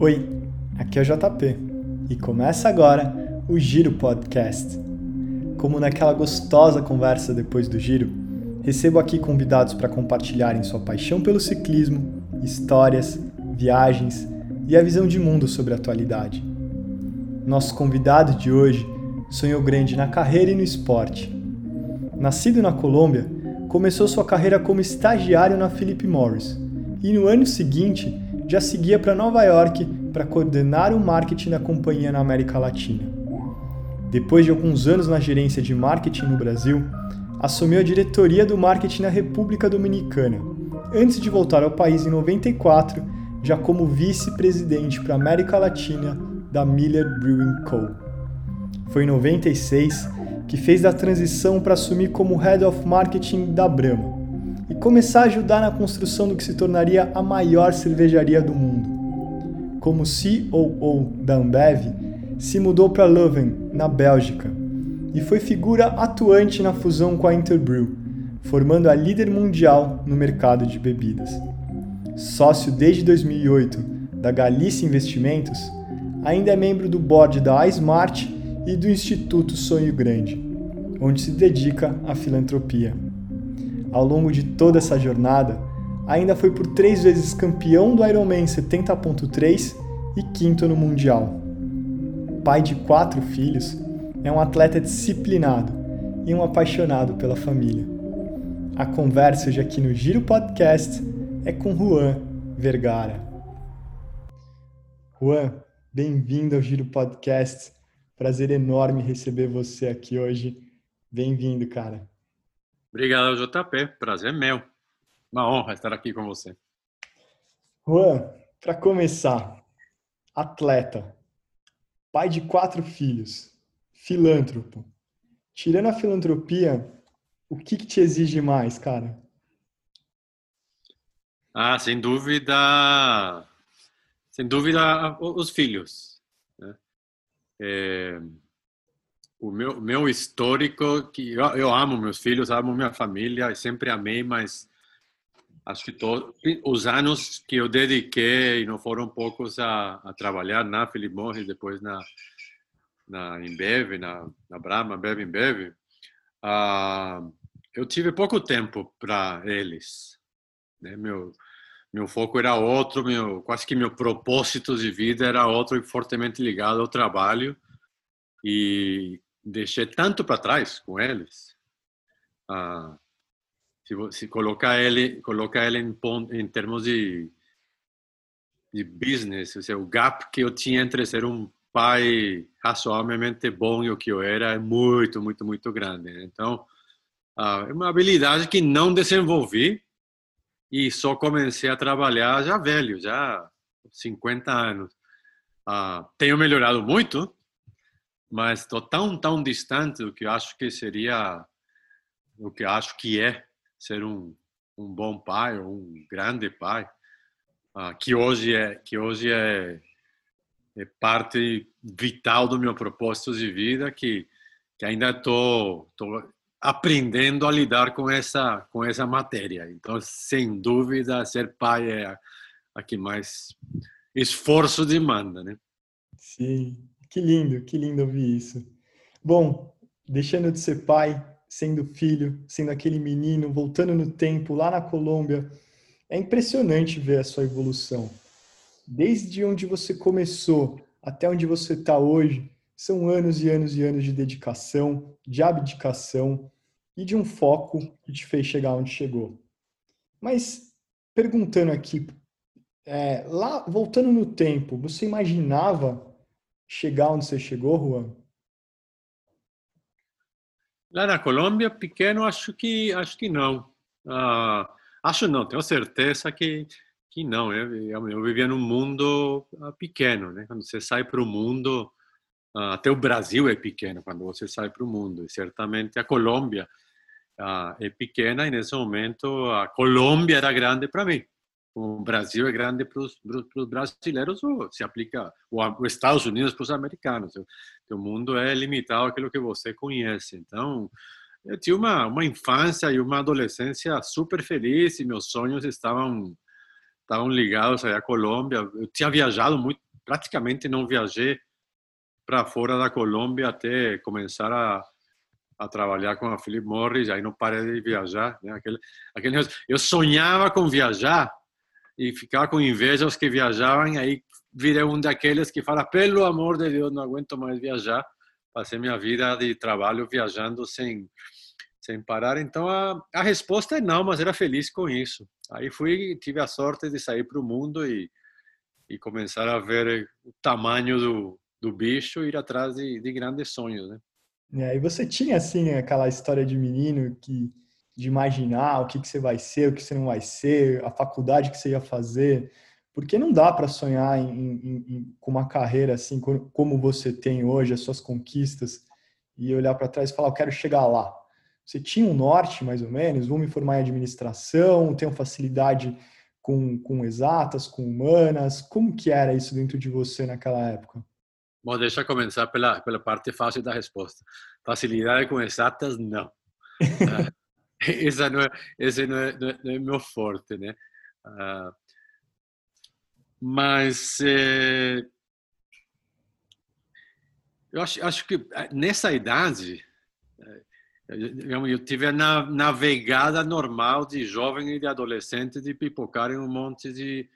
Oi, aqui é o JP e começa agora o Giro Podcast. Como naquela gostosa conversa depois do giro, recebo aqui convidados para compartilharem sua paixão pelo ciclismo, histórias, viagens e a visão de mundo sobre a atualidade. Nosso convidado de hoje sonhou grande na carreira e no esporte. Nascido na Colômbia, começou sua carreira como estagiário na Philip Morris e no ano seguinte já seguia para Nova York para coordenar o marketing da companhia na América Latina. Depois de alguns anos na gerência de marketing no Brasil, assumiu a diretoria do marketing na República Dominicana, antes de voltar ao país em 94, já como vice-presidente para a América Latina da Miller Brewing Co. Foi em 96 que fez a transição para assumir como Head of Marketing da Brahma e começar a ajudar na construção do que se tornaria a maior cervejaria do mundo. Como COO da Ambev, se mudou para Leuven, na Bélgica, e foi figura atuante na fusão com a Interbrew, formando a líder mundial no mercado de bebidas. Sócio desde 2008 da Galícia Investimentos, ainda é membro do board da iSmart e do Instituto Sonho Grande, onde se dedica à filantropia ao longo de toda essa jornada, ainda foi por três vezes campeão do Ironman 70.3 e quinto no Mundial. Pai de quatro filhos, é um atleta disciplinado e um apaixonado pela família. A conversa hoje aqui no Giro Podcast é com Juan Vergara. Juan, bem-vindo ao Giro Podcast. Prazer enorme receber você aqui hoje. Bem-vindo, cara. Obrigado, JP. Prazer meu. Uma honra estar aqui com você. Juan, para começar, atleta, pai de quatro filhos, filântropo. Tirando a filantropia, o que, que te exige mais, cara? Ah, sem dúvida, sem dúvida, os filhos. Né? É o meu, meu histórico, que eu, eu amo meus filhos, amo minha família, sempre amei, mas acho que todos os anos que eu dediquei, e não foram poucos, a, a trabalhar na Philip Morris, depois na, na Embev, na, na Brahma, Bev Embev, uh, eu tive pouco tempo para eles. Né? Meu, meu foco era outro, meu, quase que meu propósito de vida era outro e fortemente ligado ao trabalho. E deixei tanto para trás com eles. Ah, se, se colocar ele, colocar ele em, em termos de, de business, ou seja, o gap que eu tinha entre ser um pai razoavelmente bom e o que eu era é muito, muito, muito grande. Né? Então, ah, é uma habilidade que não desenvolvi e só comecei a trabalhar já velho, já 50 anos. Ah, tenho melhorado muito, mas estou tão, tão distante do que acho que seria, o que acho que é ser um, um bom pai ou um grande pai, uh, que hoje é que hoje é, é, parte vital do meu propósito de vida, que, que ainda estou aprendendo a lidar com essa com essa matéria. Então, sem dúvida, ser pai é a, a que mais esforço demanda, né? Sim. Que lindo, que lindo ouvir isso. Bom, deixando de ser pai, sendo filho, sendo aquele menino, voltando no tempo lá na Colômbia, é impressionante ver a sua evolução. Desde onde você começou até onde você está hoje, são anos e anos e anos de dedicação, de abdicação e de um foco que te fez chegar onde chegou. Mas perguntando aqui, é, lá voltando no tempo, você imaginava chegar onde você chegou, Juan? Lá na Colômbia, pequeno, acho que acho que não. Ah, acho não, tenho certeza que que não. Eu, eu vivia num mundo ah, pequeno, né? Quando você sai para o mundo, ah, até o Brasil é pequeno quando você sai para o mundo. E certamente a Colômbia é pequena e nesse momento a Colômbia era grande para mim o Brasil é grande para os brasileiros ou se aplica os Estados Unidos para os americanos. O mundo é limitado àquilo que você conhece. Então, eu tive uma, uma infância e uma adolescência super feliz e meus sonhos estavam estavam ligados à Colômbia. Eu tinha viajado muito praticamente não viajei para fora da Colômbia até começar a, a trabalhar com a Philip Morris, aí não parei de viajar. Né? Aquele, aquele, eu sonhava com viajar e ficar com inveja os que viajavam, aí virei um daqueles que fala, pelo amor de Deus, não aguento mais viajar. Passei minha vida de trabalho viajando sem, sem parar. Então a, a resposta é não, mas era feliz com isso. Aí fui, tive a sorte de sair para o mundo e, e começar a ver o tamanho do, do bicho e ir atrás de, de grandes sonhos, né? É, e você tinha, assim, aquela história de menino que de imaginar o que, que você vai ser, o que você não vai ser, a faculdade que você ia fazer, porque não dá para sonhar em, em, em, com uma carreira assim como você tem hoje, as suas conquistas, e olhar para trás e falar, eu quero chegar lá. Você tinha um norte, mais ou menos, vou me formar em administração, tenho facilidade com, com exatas, com humanas, como que era isso dentro de você naquela época? Bom, deixa eu começar pela, pela parte fácil da resposta. Facilidade com exatas, não. essa não é, esse não é, não é, não é meu forte, né? Uh, mas é, eu acho, acho que eh, nessa idade eu tive a navegada normal de jovem e de adolescente de pipocar em um monte de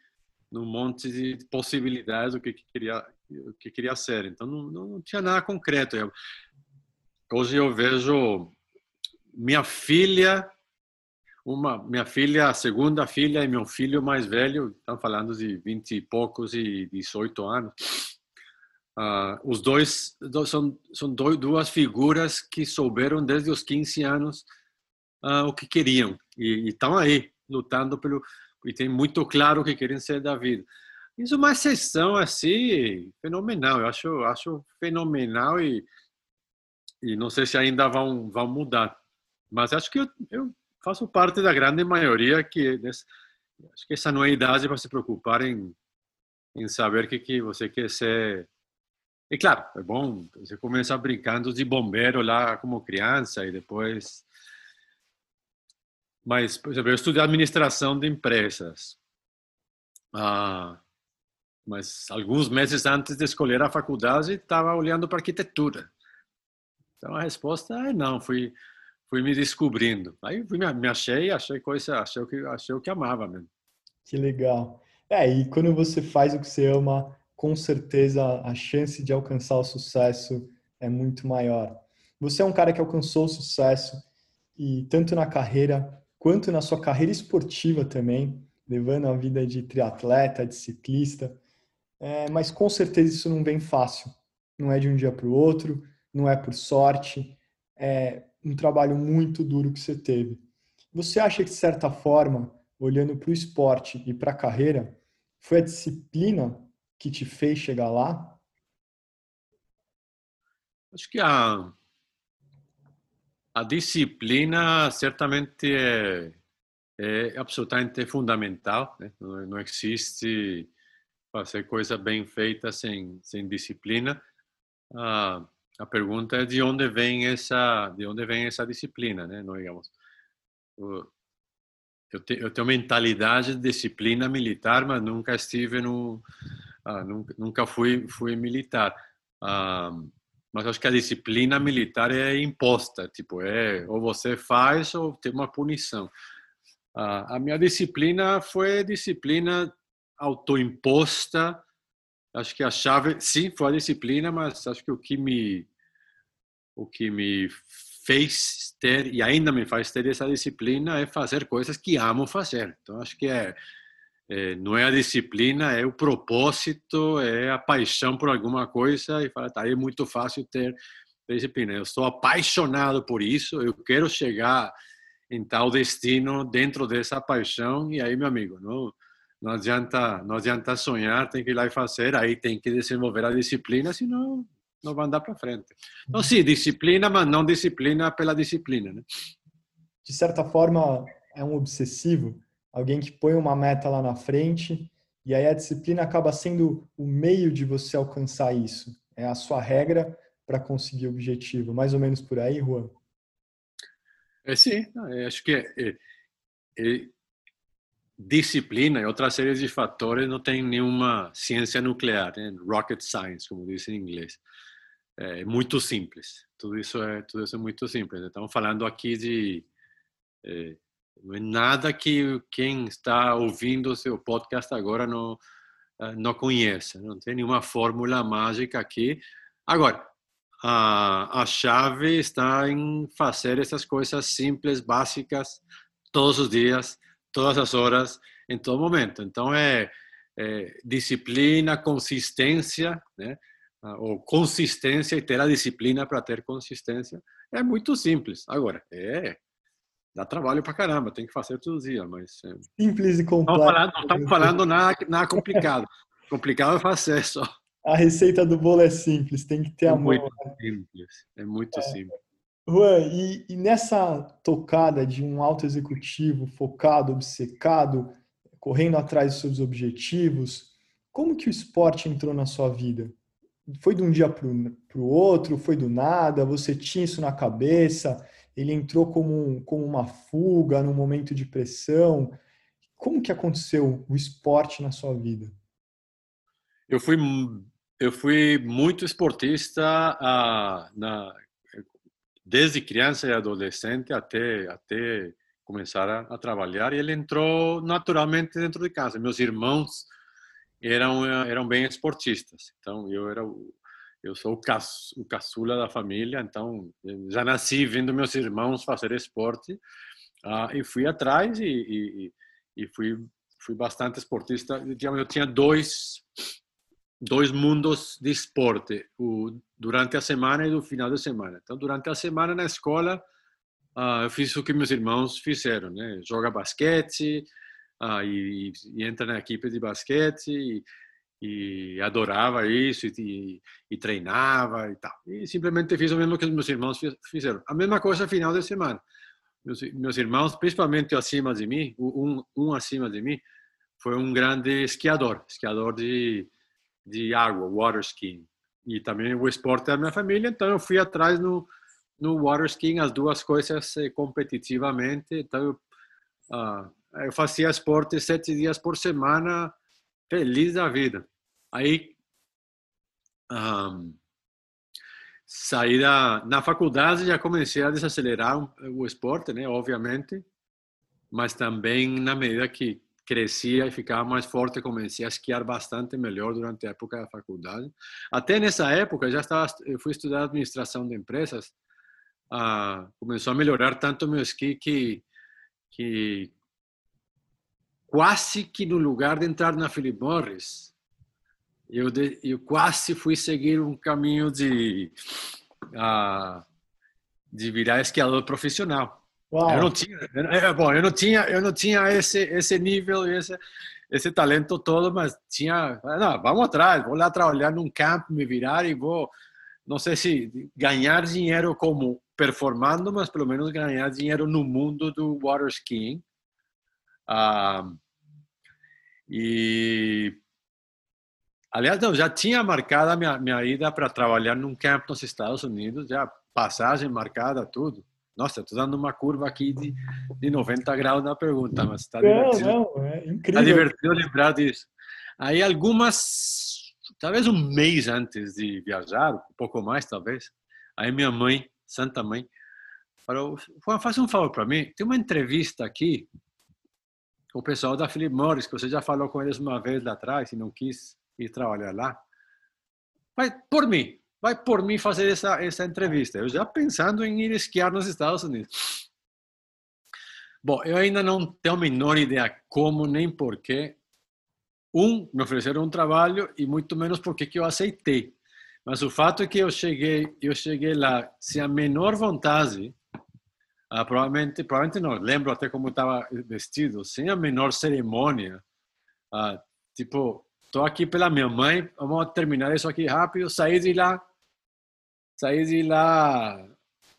um monte de possibilidades do que queria o que queria ser. Então não, não tinha nada concreto. Eu, hoje eu vejo minha filha, uma minha filha, a segunda filha e meu filho mais velho, estão falando de 20 e poucos e 18 anos. Uh, os dois, são, são dois, duas figuras que souberam desde os 15 anos uh, o que queriam e estão aí lutando pelo e tem muito claro o que querem ser da vida. Isso é uma exceção assim fenomenal. Eu acho, acho fenomenal e, e não sei se ainda vão, vão mudar. Mas acho que eu, eu faço parte da grande maioria que acho que essa não é idade para se preocupar em, em saber que que você quer ser. E claro, é bom, você começa brincando de bombeiro lá como criança e depois mas, por exemplo, eu estudei administração de empresas. Ah, mas alguns meses antes de escolher a faculdade estava olhando para arquitetura. Então a resposta é não, fui fui me descobrindo. Aí fui, me achei, achei coisa, achei o que achei o que amava mesmo. Que legal. É, e quando você faz o que você ama, com certeza a chance de alcançar o sucesso é muito maior. Você é um cara que alcançou o sucesso e tanto na carreira quanto na sua carreira esportiva também, levando a vida de triatleta, de ciclista. É, mas com certeza isso não vem fácil. Não é de um dia para o outro, não é por sorte, é um trabalho muito duro que você teve. Você acha que, de certa forma, olhando para o esporte e para a carreira, foi a disciplina que te fez chegar lá? Acho que a, a disciplina certamente é, é absolutamente fundamental. Né? Não, não existe fazer coisa bem feita sem, sem disciplina. Ah, a pergunta é de onde vem essa de onde vem essa disciplina, né? Não digamos. Eu, te, eu tenho mentalidade de disciplina militar, mas nunca estive no ah, nunca, nunca fui fui militar. Ah, mas acho que a disciplina militar é imposta, tipo é ou você faz ou tem uma punição. Ah, a minha disciplina foi disciplina autoimposta. Acho que a chave, sim, foi a disciplina, mas acho que o que me o que me fez ter e ainda me faz ter essa disciplina é fazer coisas que amo fazer. Então acho que é, é não é a disciplina, é o propósito, é a paixão por alguma coisa e fala, tá, é muito fácil ter disciplina. Eu estou apaixonado por isso, eu quero chegar em tal destino dentro dessa paixão e aí meu amigo, não não adianta, não adianta sonhar, tem que ir lá e fazer, aí tem que desenvolver a disciplina, senão não vai andar para frente. Então, sim, disciplina, mas não disciplina pela disciplina. Né? De certa forma, é um obsessivo, alguém que põe uma meta lá na frente e aí a disciplina acaba sendo o meio de você alcançar isso. É a sua regra para conseguir o objetivo. Mais ou menos por aí, Juan? É, sim, acho que é, é, disciplina e outra série de fatores não tem nenhuma ciência nuclear, né? rocket science, como dizem em inglês. É muito simples. Tudo isso é tudo isso é muito simples. Estamos falando aqui de é, não é nada que quem está ouvindo o seu podcast agora não eh, não conhece. Não tem nenhuma fórmula mágica aqui. Agora, a, a chave está em fazer essas coisas simples, básicas, todos os dias, todas as horas, em todo momento. Então, é, é disciplina, consistência, né? Ah, ou consistência e ter a disciplina para ter consistência. É muito simples. Agora, é dá trabalho para caramba, tem que fazer todos os dias, mas... É... Simples e complexo. Não, falando, não estamos falando nada, nada complicado. complicado é fazer só. A receita do bolo é simples, tem que ter é amor. Muito né? simples, é muito é. simples. Juan, e, e, nessa tocada de um alto executivo focado, obcecado, correndo atrás dos seus objetivos, como que o esporte entrou na sua vida? Foi de um dia para o outro? Foi do nada? Você tinha isso na cabeça? Ele entrou como, um, como uma fuga, num momento de pressão? Como que aconteceu o esporte na sua vida? Eu fui eu fui muito esportista ah, na, desde criança e adolescente até até começar a, a, trabalhar e ele entrou naturalmente dentro de casa. Meus irmãos eram eram bem esportistas, então eu era o, eu sou o, caçu, o caçula da família, então já nasci vendo meus irmãos fazer esporte ah, e fui atrás e, e, e fui fui bastante esportista. Eu tinha dois dois mundos de esporte, o durante a semana e do final de semana. Então, durante a semana na escola, uh, eu fiz o que meus irmãos fizeram, né? Joga basquete uh, e, e, entra na equipe de basquete e, e adorava isso e, e, treinava e tal. E simplesmente fiz o mesmo que meus irmãos fizeram. A mesma coisa final de semana. Meus, meus irmãos, principalmente acima de mim, um, um acima de mim, foi um grande esquiador, esquiador de de água, water skiing. E também o esporte da minha família, então eu fui atrás no, no water skiing, as duas coisas eh, competitivamente. Então eu, uh, eu fazia esporte sete dias por semana, feliz da vida. Aí um, saí da, na faculdade já comecei a desacelerar o esporte, né, obviamente, mas também na medida que crescia e ficava mais forte, comecei a esquiar bastante melhor durante a época da faculdade. Até nessa época, já estava, eu fui estudar administração de empresas, ah, começou a melhorar tanto meu esqui que, que quase que no lugar de entrar na Philip Morris, eu, de, eu quase fui seguir um caminho de, ah, de virar esquiador profissional. Uau. Eu não tinha, é, bom, eu não tinha, eu não tinha esse esse nível, esse esse talento todo, mas tinha, não, vamos atrás, vou lá trabalhar num campo, me virar e vou, não sei se ganhar dinheiro como performando, mas pelo menos ganhar dinheiro no mundo do water skiing. Ah, e aliás, não, já tinha marcada minha minha ida para trabalhar num campo nos Estados Unidos, já passagem marcada, tudo. Nossa, estou dando uma curva aqui de, de 90 graus na pergunta, mas está divertido. Não, é incrível. Está divertido lembrar disso. Aí algumas, talvez um mês antes de viajar, um pouco mais talvez, aí minha mãe, santa mãe, falou, faz um favor para mim, tem uma entrevista aqui o pessoal da Philip Morris, que você já falou com eles uma vez lá atrás e não quis ir trabalhar lá. Vai por mim, vai por mim fazer essa, essa entrevista. Eu já pensando em ir esquiar nos Estados Unidos. Bom, eu ainda não tenho a menor ideia como nem porquê. Um, me ofereceram um trabalho e muito menos porque que eu aceitei. Mas o fato é que eu cheguei, eu cheguei lá sem a menor vontade, ah, provavelmente, provavelmente não, lembro até como estava vestido, sem a menor cerimônia. Ah, tipo, estou aqui pela minha mãe, vamos terminar isso aqui rápido, saí de lá, saí de lá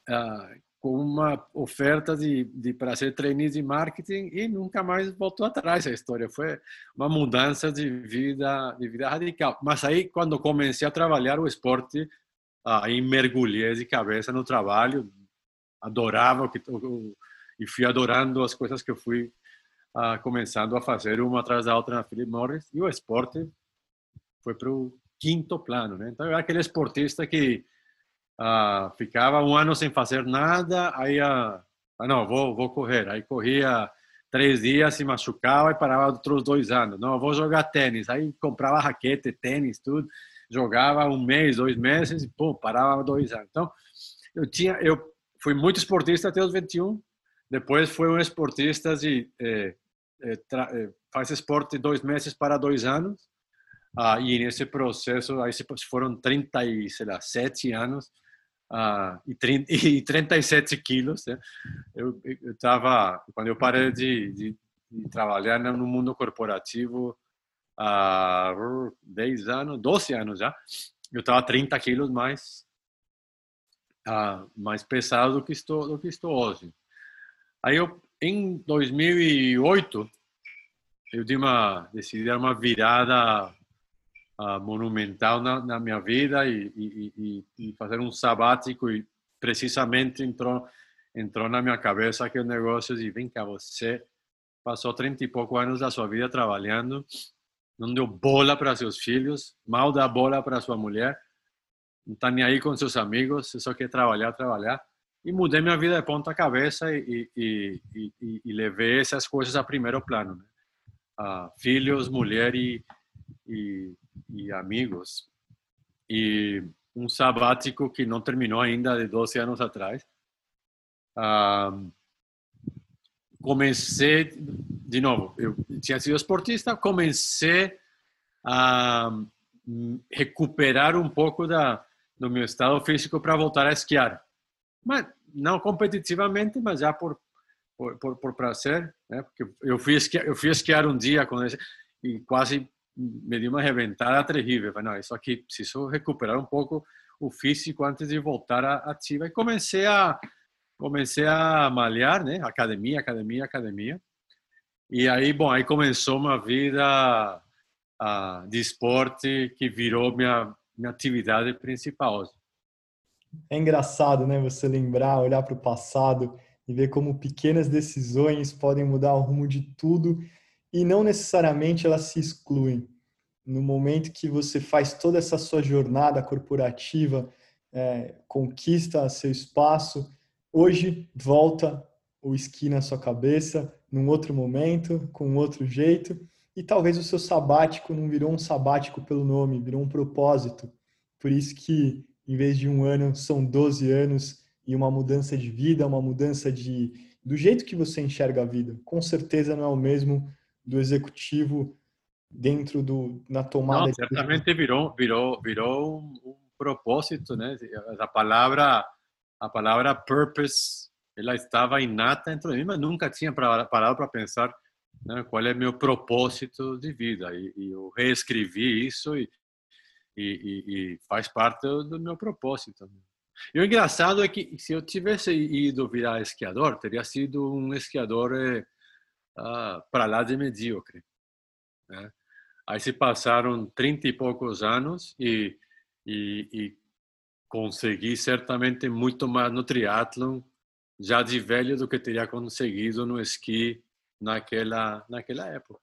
uh, com uma oferta de, de para ser trainee de marketing e nunca mais voltou atrás a história. Foi uma mudança de vida, de vida radical. Mas aí, quando comecei a trabalhar o esporte, aí mergulhei de cabeça no trabalho, adorava e fui adorando as coisas que eu fui ah, começando a fazer uma atrás da outra na Philip Morris e o esporte foi para o quinto plano, né? Então, eu era aquele esportista que ah, ficava um ano sem fazer nada, aí ah, ah, não, vou, vou correr. Aí corria três dias, se machucava e parava outros dois anos. Não, vou jogar tênis. Aí comprava raquete, tênis, tudo. Jogava um mês, dois meses e pô, parava dois anos. Então, eu tinha, eu fui muito esportista até os 21. Depois fui um esportista de eh, eh, eh, faz esporte dois meses para dois anos. Ah, e nesse processo aí foram 37 anos ah, e, 30, e 37 quilos. Né? Eu estava, quando eu parei de, de, de, trabalhar no mundo corporativo há 10 anos, 12 anos já, eu estava 30 quilos mais, mais pesado do que, estou, do que estou hoje. Aí eu, em 2008, eu dei uma, decidi dar uma virada monumental na, na, minha vida e, e, e, fazer um sabático e precisamente entrou entrou na minha cabeça que o negócio de vem cá você passou 30 e poucos anos da sua vida trabalhando não deu bola para seus filhos mal dá bola para sua mulher não está nem aí com seus amigos você só quer trabalhar trabalhar e mudei minha vida de ponta cabeça e, e, e, e, levei essas coisas a primeiro plano né? uh, filhos mulher e, amigos. E um sabático que não terminou ainda de 12 anos atrás. Uh, comecei, de novo, eu tinha sido esportista, comecei a recuperar um pouco da, do meu estado físico para voltar a esquiar. Mas não competitivamente, mas já por por, por, por prazer, né? Porque eu fui esquiar, eu fui esquiar um dia com esse, e quase me deu uma reventada terrível. Falei, não, isso aqui preciso recuperar um pouco o físico antes de voltar à ativa. E comecei a comecei a malhar, né? Academia, academia, academia. E aí, bom, aí começou uma vida uh, de esporte que virou minha minha atividade principal. É engraçado, né? Você lembrar, olhar para o passado e ver como pequenas decisões podem mudar o rumo de tudo e não necessariamente elas se excluem. No momento que você faz toda essa sua jornada corporativa, é, conquista seu espaço, hoje volta o esqui na sua cabeça, num outro momento, com outro jeito, e talvez o seu sabático não virou um sabático pelo nome, virou um propósito. Por isso que, em vez de um ano, são 12 anos e uma mudança de vida, uma mudança de do jeito que você enxerga a vida. Com certeza não é o mesmo do executivo dentro do na tomada. Não, certamente virou virou virou um, um, propósito, né? A palavra a palavra purpose ela estava inata dentro de mim, mas nunca tinha parado para pensar né, qual é meu propósito de vida. E, e eu reescrevi isso e, e, e, faz parte do meu propósito. E o engraçado é que se eu tivesse ido virar esquiador, teria sido um esquiador eh, ah, para lá de medíocre. Né? Aí se passaram 30 e poucos anos e, e, e consegui certamente muito mais no triatlon já de velho do que teria conseguido no esqui naquela naquela época.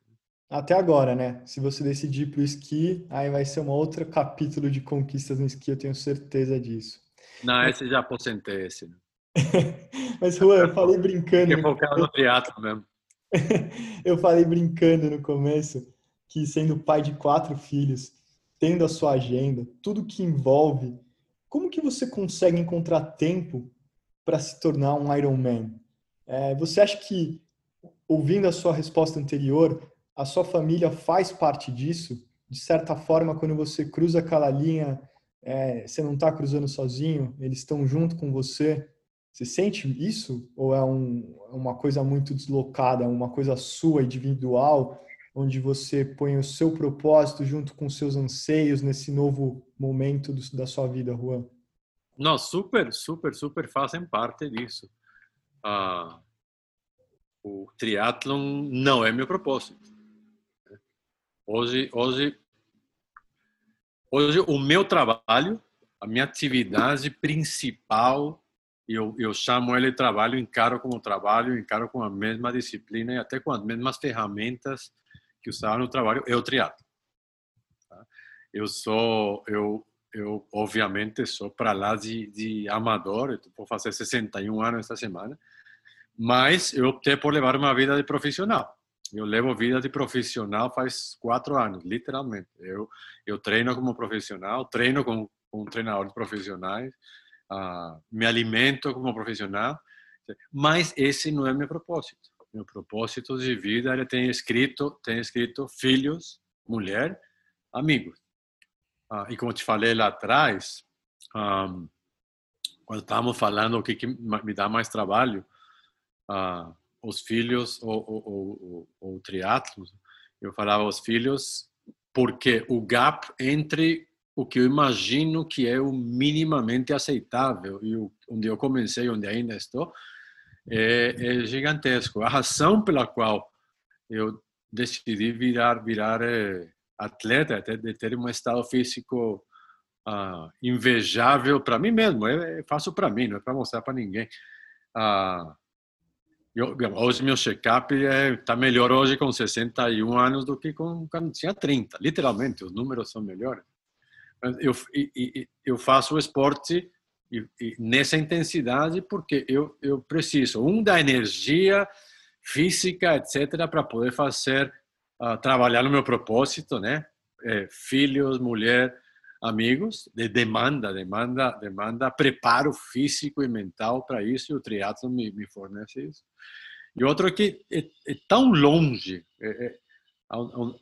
Até agora, né? Se você decidir para o esqui, aí vai ser um outro capítulo de conquistas no esqui, eu tenho certeza disso. Não, esse já aposentei, esse. Mas, Juan, eu falei brincando. Fiquei focado no teatro mesmo. eu falei brincando no começo que sendo pai de quatro filhos, tendo a sua agenda, tudo que envolve, como que você consegue encontrar tempo para se tornar um Ironman? É, você acha que, ouvindo a sua resposta anterior, a sua família faz parte disso? De certa forma, quando você cruza aquela linha é, você não está cruzando sozinho, eles estão junto com você. Você sente isso? Ou é um, uma coisa muito deslocada, uma coisa sua, individual, onde você põe o seu propósito junto com seus anseios nesse novo momento do, da sua vida, Juan? Não, super, super, super fazem parte disso. Ah, o triatlon não é meu propósito. Hoje, hoje Hoje, o meu trabalho, a minha atividade principal eu, eu chamo ele trabalho, encaro como trabalho, encaro com a mesma disciplina e até com as mesmas ferramentas que usava no trabalho, é o triatlo. Tá? Eu sou, eu, eu obviamente sou para lá de, de amador, eu vou fazer 61 anos esta semana, mas eu optei por levar uma vida de profissional. Eu levo vida de profissional faz quatro anos, literalmente. Eu, eu treino como profissional, treino com, com treinadores profissionais, uh, me alimento como profissional, mas esse não é meu propósito. Meu propósito de vida ele tem escrito, tem escrito filhos, mulher, amigos. Uh, e como te falei lá atrás, um, quando estávamos falando o que, que me dá mais trabalho, uh, os filhos ou, ou, ou, o triatlo, eu falava os filhos porque o gap entre o que eu imagino que é o minimamente aceitável e o, onde eu comecei, onde ainda estou, é, é gigantesco. A razão pela qual eu decidi virar virar é, atleta, até de ter um estado físico uh, invejável para mim mesmo, é, é faço para mim, não é para mostrar para ninguém. Uh, eu, hoje meu check-up está é, tá melhor hoje com 61 anos do que com, quando tinha 30. Literalmente, os números são melhores. Eu, eu faço o esporte nessa intensidade porque eu, eu preciso, um, da energia física, etc., para poder fazer, uh, trabalhar no meu propósito, né? É, filhos, mulher, amigos, de demanda, demanda, demanda preparo físico e mental para isso, e o triatlo me, me fornece isso. E outro é que é, é tão longe, é, é,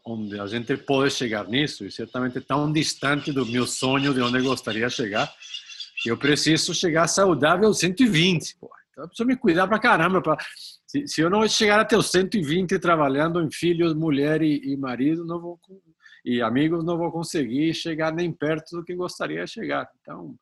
onde a gente pode chegar nisso, e certamente tão distante do meu sonho, de onde eu gostaria de chegar, que eu preciso chegar saudável aos 120. Pô. Então eu preciso me cuidar para caramba. Pra, se, se, eu não chegar até os 120 trabalhando em filhos, mulher e, e marido, não vou e amigos não vou conseguir chegar nem perto do que gostaria de chegar. Então,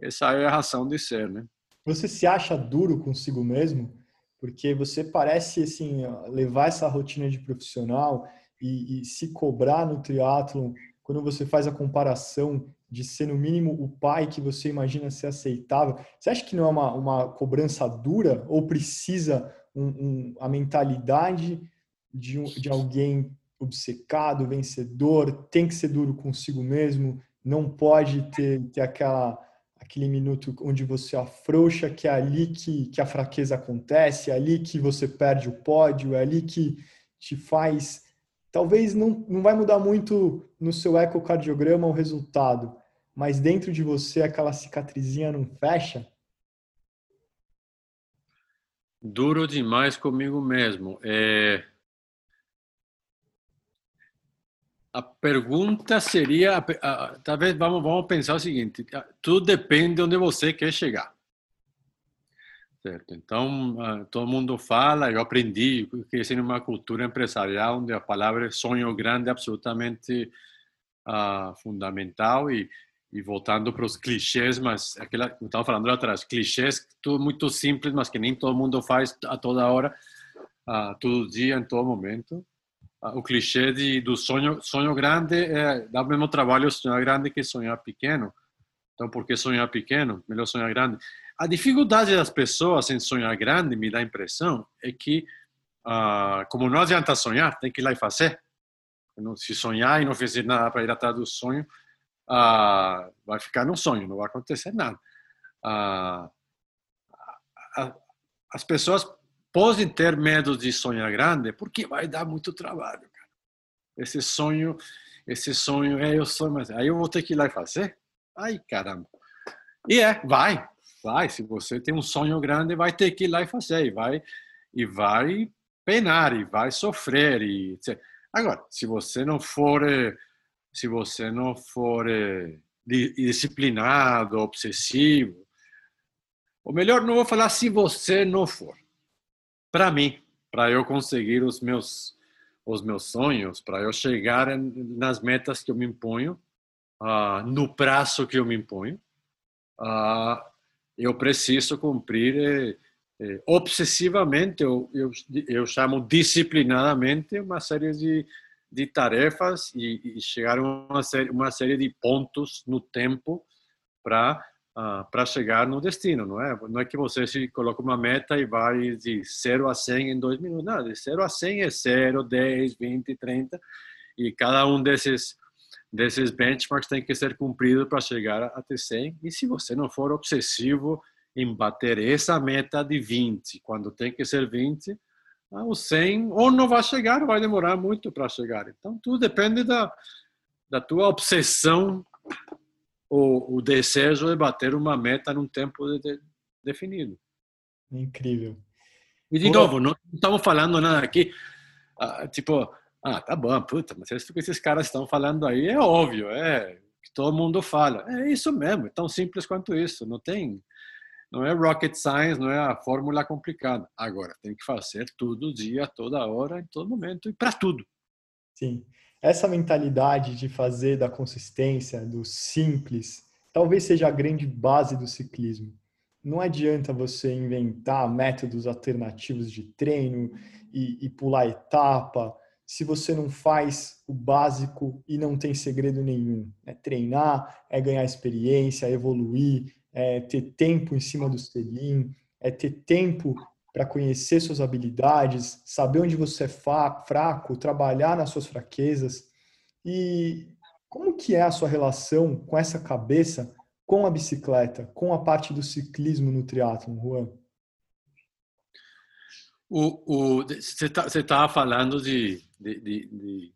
essa é a razão de ser, né? Você se acha duro consigo mesmo? Porque você parece assim levar essa rotina de profissional e, e se cobrar no triatlo quando você faz a comparação de ser no mínimo o pai que você imagina ser aceitável. Você acha que não é uma, uma cobrança dura ou precisa um, um, a mentalidade de, de alguém obcecado, vencedor, tem que ser duro consigo mesmo, não pode ter, ter aquela, aquele minuto onde você afrouxa, que é ali que, que a fraqueza acontece, é ali que você perde o pódio, é ali que te faz. Talvez não, não vai mudar muito no seu ecocardiograma o resultado, mas dentro de você aquela cicatrizinha não fecha? Duro demais comigo mesmo. É a pergunta seria, talvez vamos, vamos pensar o seguinte, tudo depende de onde você quer chegar. Certo? Então, todo mundo fala, eu aprendi que é uma cultura empresarial onde a palavra sonho grande é absolutamente uh, fundamental e, e voltando para os clichês, mas aquela que estava falando lá atrás, clichês tudo muito simples, mas que nem todo mundo faz a toda hora, uh, todo dia, em todo momento o clichê de, do sonho, sonho grande é, dá o mesmo trabalho sonhar grande que sonhar pequeno. Então, por que sonhar pequeno? Melhor sonhar grande. A dificuldade das pessoas em sonhar grande, me dá a impressão, é que, ah, como não adianta sonhar, tem que ir lá e fazer. Se sonhar e não fazer nada para ir atrás do sonho, ah, vai ficar no sonho, não vai acontecer nada. Ah, as pessoas podem ter medo de sonhar grande, porque vai dar muito trabalho, cara. Esse sonho, esse sonho, é, eu sou, mas aí eu vou ter que ir lá e fazer? Ai, caramba. E é, vai, vai. Se você tem um sonho grande, vai ter que ir lá e fazer, e vai, e vai penar, e vai sofrer, e. Agora, se você não for, eh, se você não for eh, disciplinado, obsessivo, ou melhor, não vou falar se você não for para mim, para eu conseguir os meus os meus sonhos, para eu chegar nas metas que eu me imponho, uh, no prazo que eu me imponho, uh, eu preciso cumprir eh, eh, obsessivamente, eu, eu, eu chamo disciplinadamente, uma série de, de tarefas e, e chegar a uma série, uma série de pontos no tempo para uh, para chegar no destino, não é? Não é que você se coloca uma meta e vai de 0 a 100 em dois minutos. Não, de 0 a 100 é 0, 10, 20, 30. E cada um desses desses benchmarks tem que ser cumprido para chegar até 100. E se você não for obsessivo em bater essa meta de 20, quando tem que ser 20, ah, o 100 ou não vai chegar ou vai demorar muito para chegar. Então, tudo depende da, da tua obsessão ou o desejo de bater uma meta num tempo de, de, definido. Incrível. E de novo, não estamos falando nada aqui, ah, tipo, ah, tá bom, puta, mas isso que esses caras estão falando aí é óbvio, é que todo mundo fala. É isso mesmo, é tão simples quanto isso. Não tem, não é rocket science, não é a fórmula complicada. Agora, tem que fazer todo dia, toda hora, em todo momento e para tudo. Sim. Essa mentalidade de fazer da consistência, do simples, talvez seja a grande base do ciclismo. Não adianta você inventar métodos alternativos de treino e, e pular etapa se você não faz o básico e não tem segredo nenhum. É treinar, é ganhar experiência, é evoluir, é ter tempo em cima do selim, é ter tempo para conhecer suas habilidades, saber onde você é fraco, trabalhar nas suas fraquezas. E como que é a sua relação com essa cabeça com a bicicleta, com a parte do ciclismo no triatlon, Juan? Você estava tá, falando de, de, de, de,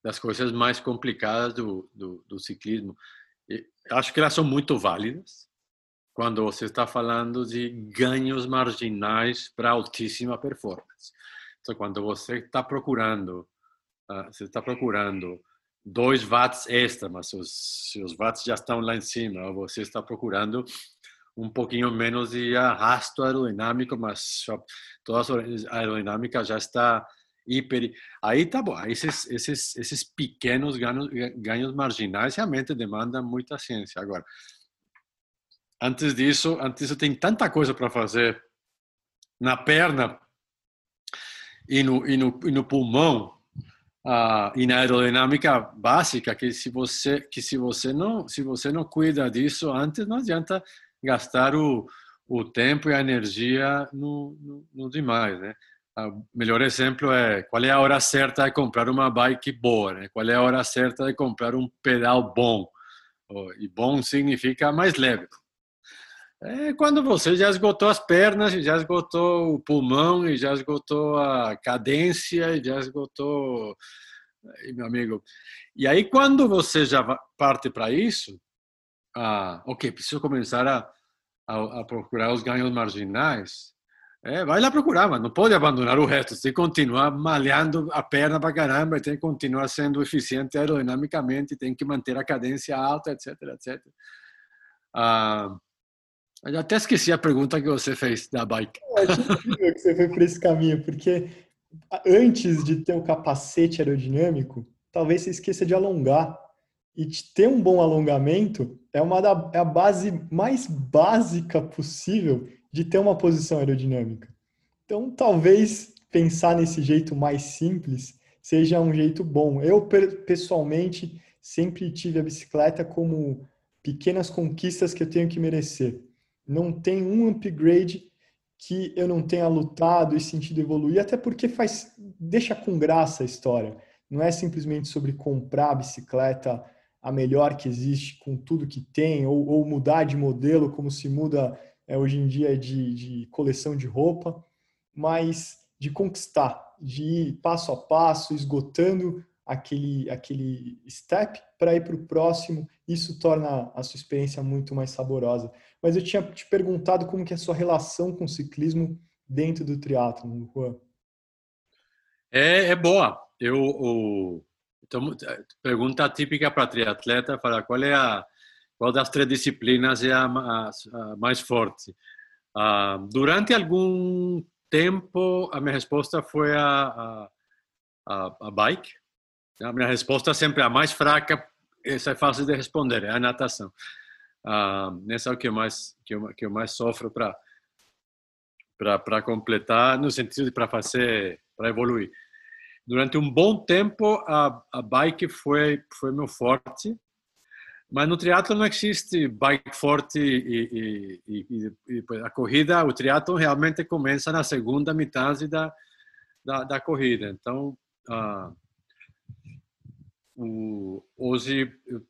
das coisas mais complicadas do, do, do ciclismo. acho que elas são muito válidas quando você está falando de ganhos marginais para altíssima performance. Então, quando você está procurando, uh, você está procurando 2 watts extra, mas os, seus watts já estão lá em cima, você está procurando um pouquinho menos de arrasto aerodinâmico, mas toda a aerodinâmica já está hiper. Aí tá bom, esses, esses, esses pequenos ganhos, ganhos marginais realmente demandam muita ciência. Agora, antes disso, antes disso tem tanta coisa para fazer na perna e no, e no, e no pulmão uh, e na aerodinâmica básica que se você que se você não se você não cuida disso antes não adianta gastar o, o tempo e a energia no, no, no demais, né? O melhor exemplo é qual é a hora certa de comprar uma bike boa, né? Qual é a hora certa de comprar um pedal bom? E bom significa mais leve. É quando você já esgotou as pernas, já esgotou o pulmão, e já esgotou a cadência, e já esgotou, meu amigo. E aí quando você já parte para isso, ah, ok, preciso começar a, a, a procurar os ganhos marginais, é, vai lá procurar, mas não pode abandonar o resto. Tem que continuar malhando a perna para caramba, tem que continuar sendo eficiente aerodinamicamente, tem que manter a cadência alta, etc, etc. Ah, eu até esqueci a pergunta que você fez da bike. Eu que você foi por esse caminho, porque antes de ter o capacete aerodinâmico, talvez você esqueça de alongar. E ter um bom alongamento é, uma da, é a base mais básica possível de ter uma posição aerodinâmica. Então, talvez pensar nesse jeito mais simples seja um jeito bom. Eu, pessoalmente, sempre tive a bicicleta como pequenas conquistas que eu tenho que merecer. Não tem um upgrade que eu não tenha lutado e sentido evoluir, até porque faz deixa com graça a história. Não é simplesmente sobre comprar a bicicleta a melhor que existe com tudo que tem, ou, ou mudar de modelo, como se muda é, hoje em dia de, de coleção de roupa, mas de conquistar, de ir passo a passo, esgotando aquele, aquele step para ir para o próximo. Isso torna a sua experiência muito mais saborosa. Mas eu tinha te perguntado como que é a sua relação com o ciclismo dentro do triatlo, Juan. É, é boa. Eu, o, então, pergunta típica para triatleta, para qual é a qual das três disciplinas é a, a, a mais forte. Uh, durante algum tempo, a minha resposta foi a, a, a, bike. A minha resposta sempre é a mais fraca, essa é fácil de responder, é a natação. Uh, essa é o que eu mais que eu, que eu mais sofro para para completar no sentido de para fazer para evoluir durante um bom tempo a, a bike foi foi meu forte Mas no triatlo não existe bike forte e, e, e, e, a corrida, o triatlo realmente começa na segunda metade da, da, da corrida. Então, ah, o, hoje eu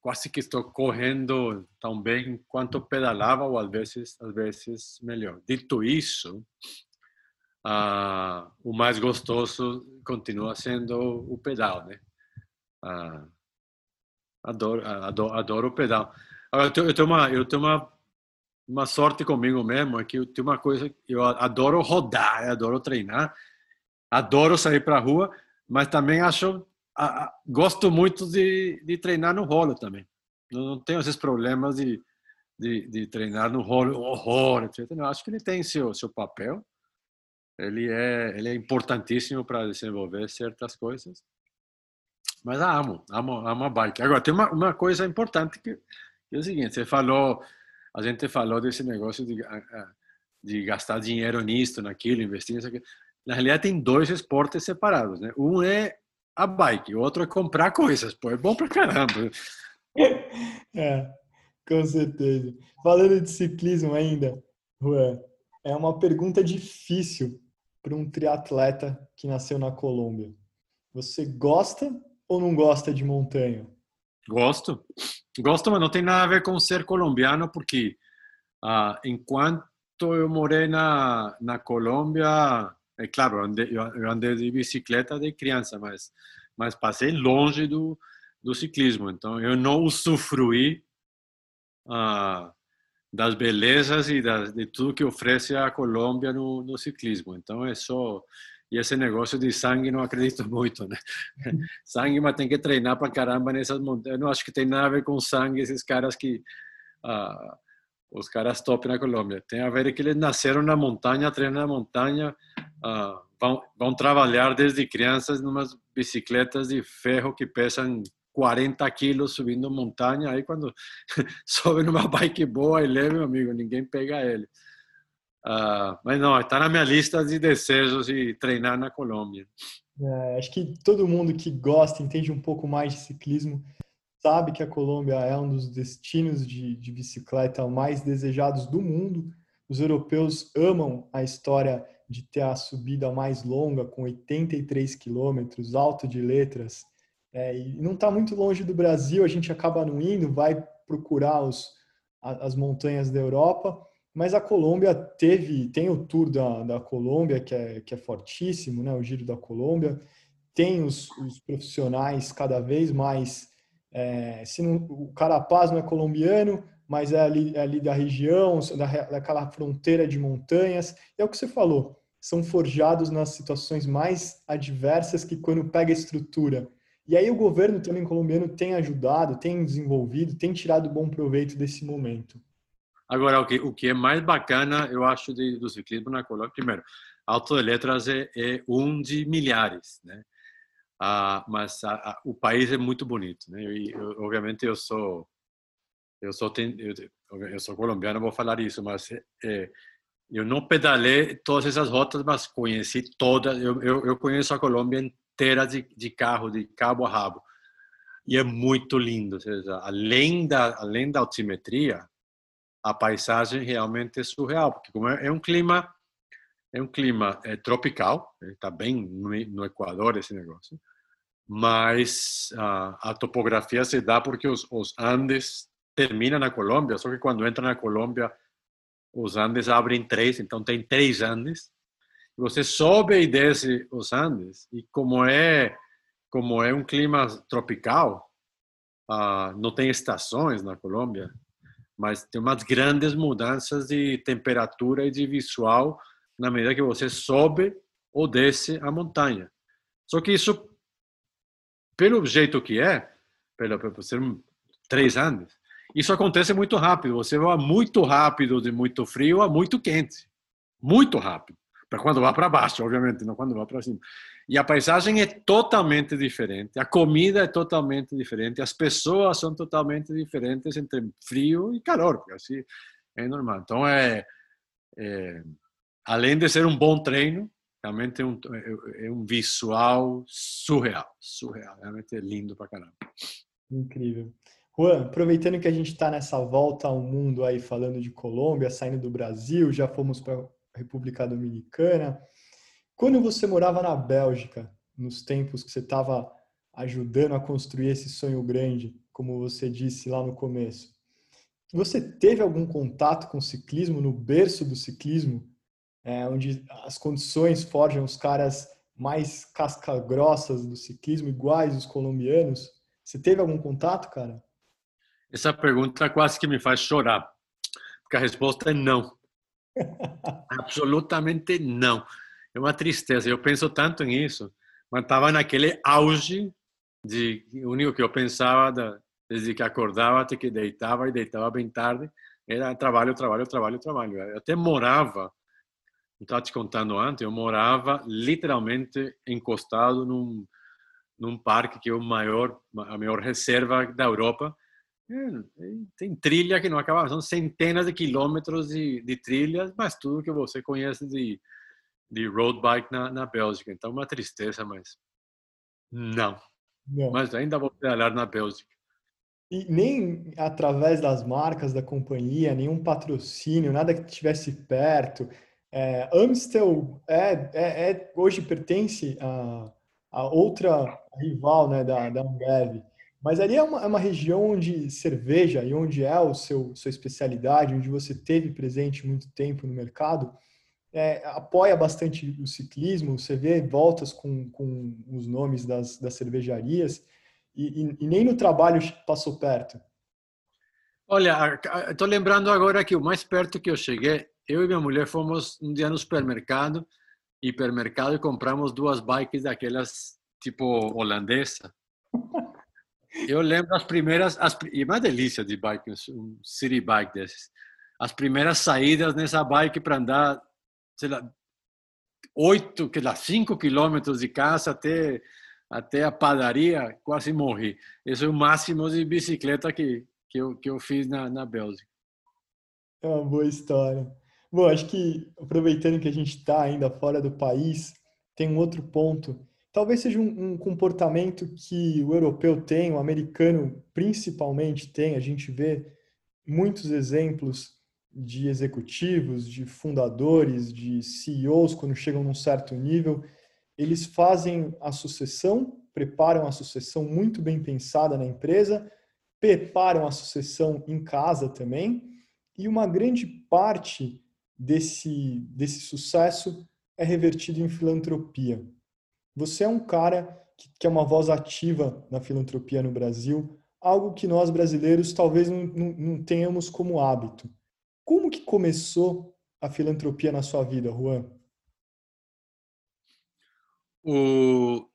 quase que estou correndo tão bem quanto pedalava ou às vezes, às vezes melhor. Dito isso, ah, o mais gostoso continua sendo o pedal, né? Ah, adoro, adoro, adoro o pedal. Agora, eu tenho uma, eu tenho uma, uma sorte comigo mesmo, é que eu tenho uma coisa, eu adoro rodar, adoro treinar, adoro sair para a rua, mas também acho, gosto muito de, de treinar no rolo também. Não tenho esses problemas de, de, de treinar no rolo, horror, etc. Eu acho que ele tem seu, seu papel, ele é, ele é importantíssimo para desenvolver certas coisas. Mas amo, amo, amo a bike. Agora, tem uma, uma coisa importante que, que é o seguinte: você falou, a gente falou desse negócio de, de gastar dinheiro nisso, naquilo, investir nisso. Aquilo. Na realidade, tem dois esportes separados, né? Um é a bike, o outro é comprar coisas. Pô, é bom pra caramba. É, com certeza. Falando de ciclismo ainda, Juan, é uma pergunta difícil para um triatleta que nasceu na Colômbia. Você gosta ou não gosta de montanha? Gosto. Gosto, mas não tem nada a ver com ser colombiano, porque ah, enquanto eu morei na, na Colômbia, é claro, eu andei, eu andei de bicicleta de criança, mas, mas passei longe do, do ciclismo. Então, eu não usufruí ah, das belezas e das, de tudo que oferece a Colômbia no, no, ciclismo. Então é só e esse negócio de sangue não acredito muito, né? sangue, mas tem que treinar para caramba nessas montanhas. Eu não acho que tem nada a ver com sangue esses caras que ah, os caras top na Colômbia. Tem a ver que eles nasceram na montanha, treinam na montanha, ah, vão, vão trabalhar desde crianças numas bicicletas de ferro que pesam 40 quilos subindo montanha, aí quando sobe numa bike boa e leve, meu amigo, ninguém pega ele. Uh, mas não, está na minha lista de desejos de treinar na Colômbia. É, acho que todo mundo que gosta, entende um pouco mais de ciclismo, sabe que a Colômbia é um dos destinos de, de bicicleta mais desejados do mundo. Os europeus amam a história de ter a subida mais longa, com 83 quilômetros, alto de letras, é, e não está muito longe do Brasil, a gente acaba não indo, vai procurar os, as montanhas da Europa, mas a Colômbia teve, tem o Tour da, da Colômbia, que é, que é fortíssimo, né, o Giro da Colômbia, tem os, os profissionais cada vez mais, é, se não, o Carapaz não é colombiano, mas é ali, é ali da região, da, daquela fronteira de montanhas, é o que você falou, são forjados nas situações mais adversas que quando pega estrutura e aí o governo também colombiano tem ajudado, tem desenvolvido, tem tirado bom proveito desse momento. Agora, o que, o que é mais bacana, eu acho, de, do ciclismo na Colômbia, primeiro, Alto de Letras é, é um de milhares, né? Ah, mas o país é muito bonito, né? E, eu, obviamente, eu sou eu sou eu, eu, sou colombiano, vou falar isso, mas é, eu não pedalei todas essas rotas, mas conheci todas. Eu, eu, eu conheço a Colômbia inteira de, de carro, de cabo a rabo. E é muito lindo. Seja, além, da, além da altimetria, a paisagem realmente é surreal, porque como é, é um clima é um clima é, tropical, está bem no, no, Equador esse negócio, mas a, a topografia se dá porque os, os, Andes terminam na Colômbia, só que quando entra na Colômbia os Andes abrem três, então tem três Andes, você sobe e desce os Andes e como é como é um clima tropical, uh, não tem estações na Colômbia, mas tem umas grandes mudanças de temperatura e de visual na medida que você sobe ou desce a montanha. Só que isso, pelo jeito que é, pelo, por ser três anos, isso acontece muito rápido. Você vai muito rápido de muito frio a muito quente. Muito rápido para quando vá para baixo, obviamente, não quando vá para cima. E a paisagem é totalmente diferente, a comida é totalmente diferente, as pessoas são totalmente diferentes entre frio e calor, porque assim é normal. Então, é, é além de ser um bom treino, realmente é um, é, é um visual surreal, surreal, realmente é lindo para caramba. Incrível. Juan, aproveitando que a gente está nessa volta ao mundo aí falando de Colômbia, saindo do Brasil, já fomos para República Dominicana. Quando você morava na Bélgica, nos tempos que você estava ajudando a construir esse sonho grande, como você disse lá no começo, você teve algum contato com o ciclismo no berço do ciclismo, é, onde as condições forjam os caras mais casca-grossas do ciclismo, iguais os colombianos? Você teve algum contato, cara? Essa pergunta quase que me faz chorar, porque a resposta é não. Absolutamente não. É uma tristeza. Eu penso tanto nisso, mas estava naquele auge de o único que eu pensava da, desde que acordava até que deitava e deitava bem tarde era trabalho, trabalho, trabalho, trabalho. Eu até morava, estava te contando antes, eu morava literalmente encostado num, num parque que é o maior, a maior reserva da Europa é, tem trilha que não acaba, são centenas de quilômetros de, de trilhas, mas tudo que você conhece de, de road bike na, na Bélgica. Então, uma tristeza, mas não. não. Mas ainda vou pedalar na Bélgica. E nem através das marcas da companhia, nenhum patrocínio, nada que estivesse perto. É, Amstel é, é, é, hoje pertence a, a outra rival né, da, da Ambev. Mas ali é uma, é uma região onde cerveja e onde é o seu sua especialidade, onde você teve presente muito tempo no mercado, é, apoia bastante o ciclismo. Você vê voltas com, com os nomes das, das cervejarias e, e, e nem no trabalho passou perto. Olha, estou lembrando agora que o mais perto que eu cheguei, eu e minha mulher fomos um dia no supermercado, hipermercado, e compramos duas bikes daquelas tipo holandesa. Eu lembro as primeiras, as, e uma delícia de bike, um city bike desses. As primeiras saídas nessa bike para andar, sei lá, oito, que lá, cinco quilômetros de casa até até a padaria, quase morri. Esse é o máximo de bicicleta que que eu que eu fiz na, na Bélgica. É uma boa história. Bom, acho que aproveitando que a gente está ainda fora do país, tem um outro ponto. Talvez seja um, um, comportamento que o europeu tem, o americano principalmente tem. A gente vê muitos exemplos de executivos, de fundadores, de CEOs, quando chegam num certo nível, eles fazem a sucessão, preparam a sucessão muito bem pensada na empresa, preparam a sucessão em casa também, e uma grande parte desse, desse sucesso é revertido em filantropia. Você é um cara que, que é uma voz ativa na filantropia no Brasil, algo que nós brasileiros talvez não, não, não tenhamos como hábito. Como que começou a filantropia na sua vida, Juan? O...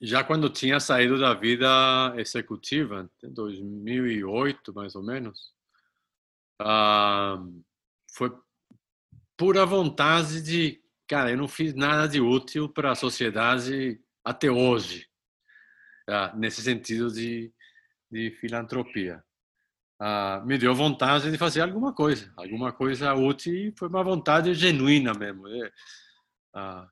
Já quando tinha saído da vida executiva, em 2008 mais ou menos, ah, foi pura vontade de cara, eu não fiz nada de útil para a sociedade até hoje, ah, nesse sentido de, de filantropia. Ah, me deu vontade de fazer alguma coisa, alguma coisa útil e foi uma vontade genuína mesmo. É, ah,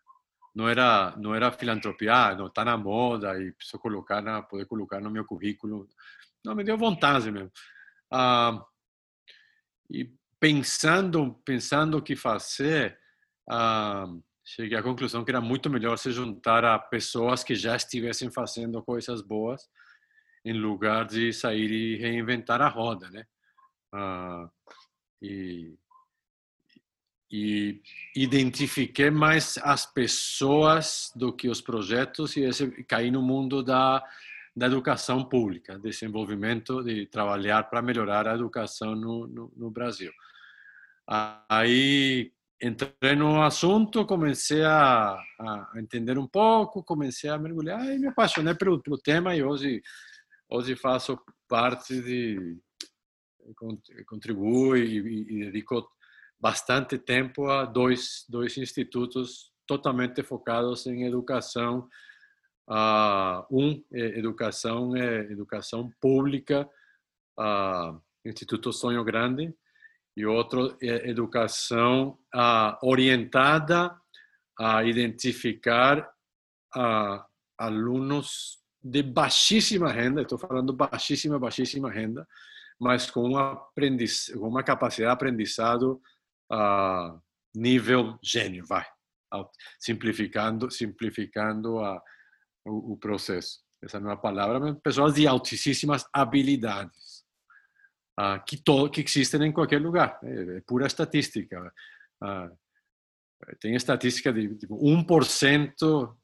não era não era filantropia, não está na moda e preciso colocar na, poder colocar no meu currículo. Não, me deu vontade mesmo. Ah, e pensando pensando o que fazer, ah, cheguei à conclusão que era muito melhor se juntar a pessoas que já estivessem fazendo coisas boas, em lugar de sair e reinventar a roda, né? Ah, e, e identifiquei mais as pessoas do que os projetos e esse, caí no mundo da da educação pública, desenvolvimento de trabalhar para melhorar a educação no, no, no Brasil. Aí entrei no assunto, comecei a, a, entender um pouco, comecei a mergulhar e me apaixonei pelo, pelo tema e hoje hoje faço parte de contribuo e, e, dedico bastante tempo a dois dois institutos totalmente focados em educação uh, um é educação é educação pública uh, Instituto Sonho Grande e outro é educação orientada a identificar alunos de baixíssima renda, estou falando baixíssima, baixíssima renda, mas com uma, aprendiz, com uma capacidade de aprendizado a nível gênio, vai, simplificando, simplificando a, o, o, processo. Essa não é a palavra, pessoas de altíssimas habilidades uh, que, to, que existem em qualquer lugar, é, é pura estatística. Uh, tem estatística de tipo, 1%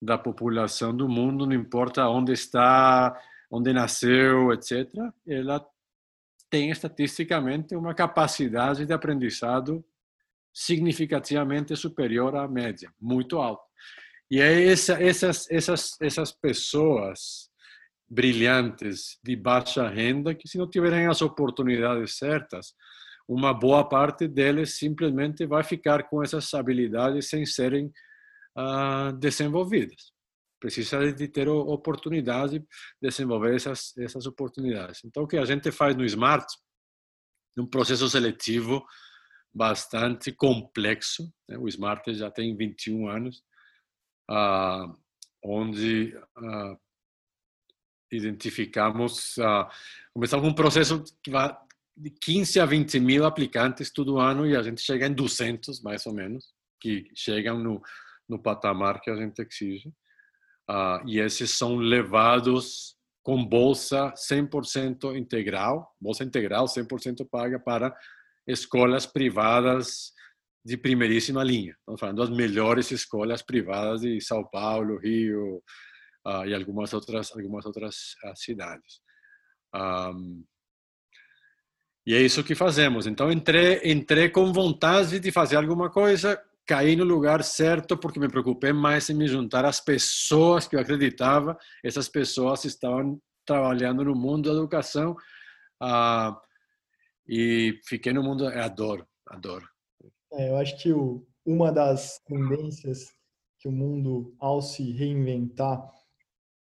da população do mundo, não importa onde está, onde nasceu, etc., ela tem estatisticamente uma capacidade de aprendizado significativamente superior à média, muito alta. E é essa, essas, essas, essas pessoas brilhantes de baixa renda que, se não tiverem as oportunidades certas, uma boa parte deles simplesmente vai ficar com essas habilidades sem serem uh, desenvolvidas. Precisa de ter oportunidade de desenvolver essas, essas oportunidades. Então, o que a gente faz no Smart, um processo seletivo bastante complexo, né? o Smart já tem 21 anos, uh, onde uh, identificamos, uh, começamos um processo que vai de 15 a 20 mil aplicantes todo ano e a gente chega em 200, mais ou menos, que chegam no, no patamar que a gente exige. E esses são levados com bolsa 100% integral, bolsa integral 100% paga para escolas privadas de primeiríssima linha. Estamos falando das melhores escolas privadas de São Paulo, Rio uh, e algumas outras, algumas outras uh, cidades. Um, e é isso que fazemos. Então, entrei, entrei com vontade de fazer alguma coisa, caí no lugar certo porque me preocupei mais em me juntar às pessoas que eu acreditava. Essas pessoas estavam trabalhando no mundo da educação uh, e fiquei no mundo. Eu adoro, adoro. É, eu acho que o, uma das tendências que o mundo, ao se reinventar,